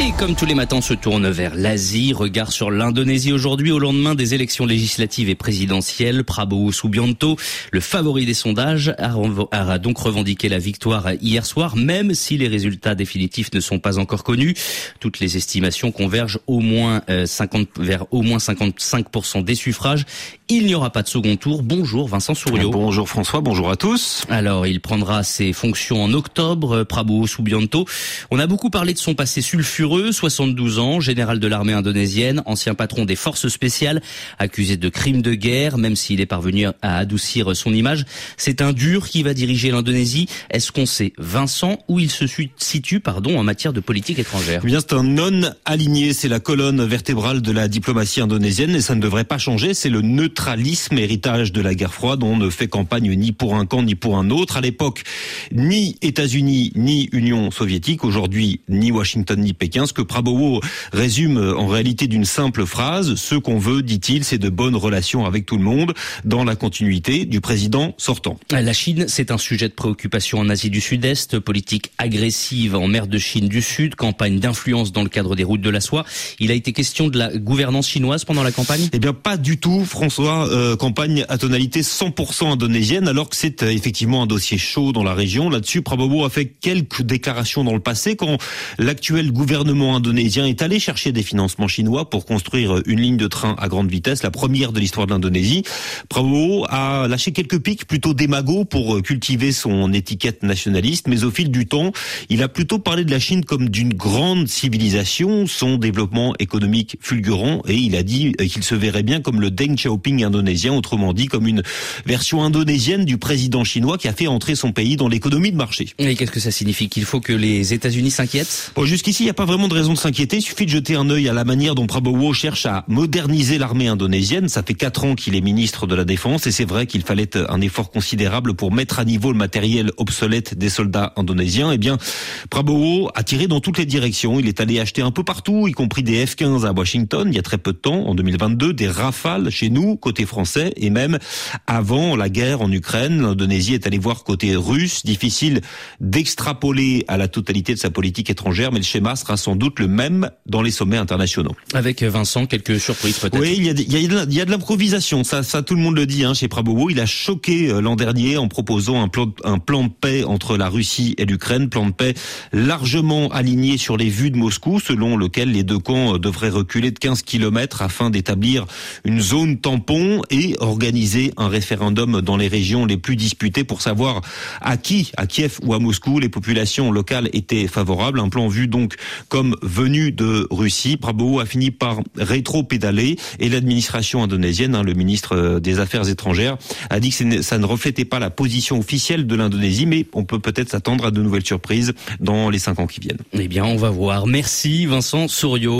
Et comme tous les matins, se tourne vers l'Asie. Regard sur l'Indonésie aujourd'hui au lendemain des élections législatives et présidentielles. Prabowo Subianto, le favori des sondages, a donc revendiqué la victoire hier soir, même si les résultats définitifs ne sont pas encore connus. Toutes les estimations convergent au moins 50, euh, vers au moins 55% des suffrages. Il n'y aura pas de second tour. Bonjour Vincent Souriau. Bonjour François, bonjour à tous. Alors, il prendra ses fonctions en octobre, Prabowo Subianto. On a beaucoup parlé de son passé sulfureux 72 ans, général de l'armée indonésienne, ancien patron des forces spéciales, accusé de crimes de guerre, même s'il est parvenu à adoucir son image. C'est un dur qui va diriger l'Indonésie. Est-ce qu'on sait, Vincent, où il se situe pardon, en matière de politique étrangère? Eh bien, c'est un non aligné. C'est la colonne vertébrale de la diplomatie indonésienne et ça ne devrait pas changer. C'est le neutralisme, héritage de la guerre froide. On ne fait campagne ni pour un camp ni pour un autre. À l'époque, ni États-Unis ni Union soviétique. Aujourd'hui, ni Washington ni Pékin ce que Prabowo résume en réalité d'une simple phrase. Ce qu'on veut, dit-il, c'est de bonnes relations avec tout le monde dans la continuité du président sortant. La Chine, c'est un sujet de préoccupation en Asie du Sud-Est, politique agressive en mer de Chine du Sud, campagne d'influence dans le cadre des routes de la soie. Il a été question de la gouvernance chinoise pendant la campagne? Eh bien, pas du tout, François. Euh, campagne à tonalité 100% indonésienne, alors que c'est euh, effectivement un dossier chaud dans la région. Là-dessus, Prabowo a fait quelques déclarations dans le passé quand l'actuel gouvernement indonésien est allé chercher des financements chinois pour construire une ligne de train à grande vitesse, la première de l'histoire de l'Indonésie. Prabowo a lâché quelques pics plutôt démagos pour cultiver son étiquette nationaliste, mais au fil du temps, il a plutôt parlé de la Chine comme d'une grande civilisation, son développement économique fulgurant, et il a dit qu'il se verrait bien comme le Deng Xiaoping indonésien, autrement dit comme une version indonésienne du président chinois qui a fait entrer son pays dans l'économie de marché. Et qu'est-ce que ça signifie? Qu'il faut que les États-Unis s'inquiètent? Bon, Jusqu'ici, il n'y a pas vraiment de raison de s'inquiéter. Il suffit de jeter un œil à la manière dont Prabowo cherche à moderniser l'armée indonésienne. Ça fait quatre ans qu'il est ministre de la Défense et c'est vrai qu'il fallait un effort considérable pour mettre à niveau le matériel obsolète des soldats indonésiens. Eh bien, Prabowo a tiré dans toutes les directions. Il est allé acheter un peu partout, y compris des F-15 à Washington il y a très peu de temps, en 2022, des Rafales chez nous, côté français, et même avant la guerre en Ukraine, l'Indonésie est allée voir côté russe. Difficile d'extrapoler à la totalité de sa politique étrangère, mais le schéma sera sans doute le même dans les sommets internationaux. Avec Vincent, quelques surprises peut-être. Oui, il y a, il y a, il y a de l'improvisation. Ça, ça, tout le monde le dit hein, chez Prabowo. Il a choqué euh, l'an dernier en proposant un plan, un plan de paix entre la Russie et l'Ukraine, plan de paix largement aligné sur les vues de Moscou, selon lequel les deux camps euh, devraient reculer de 15 kilomètres afin d'établir une zone tampon et organiser un référendum dans les régions les plus disputées pour savoir à qui, à Kiev ou à Moscou, les populations locales étaient favorables. Un plan vu donc comme venu de Russie. Prabowo a fini par rétro-pédaler et l'administration indonésienne, hein, le ministre euh, des Affaires étrangères, a dit que ça ne reflétait pas la position officielle de l'Indonésie, mais on peut peut-être s'attendre à de nouvelles surprises dans les cinq ans qui viennent. Eh bien, on va voir. Merci Vincent Souriau.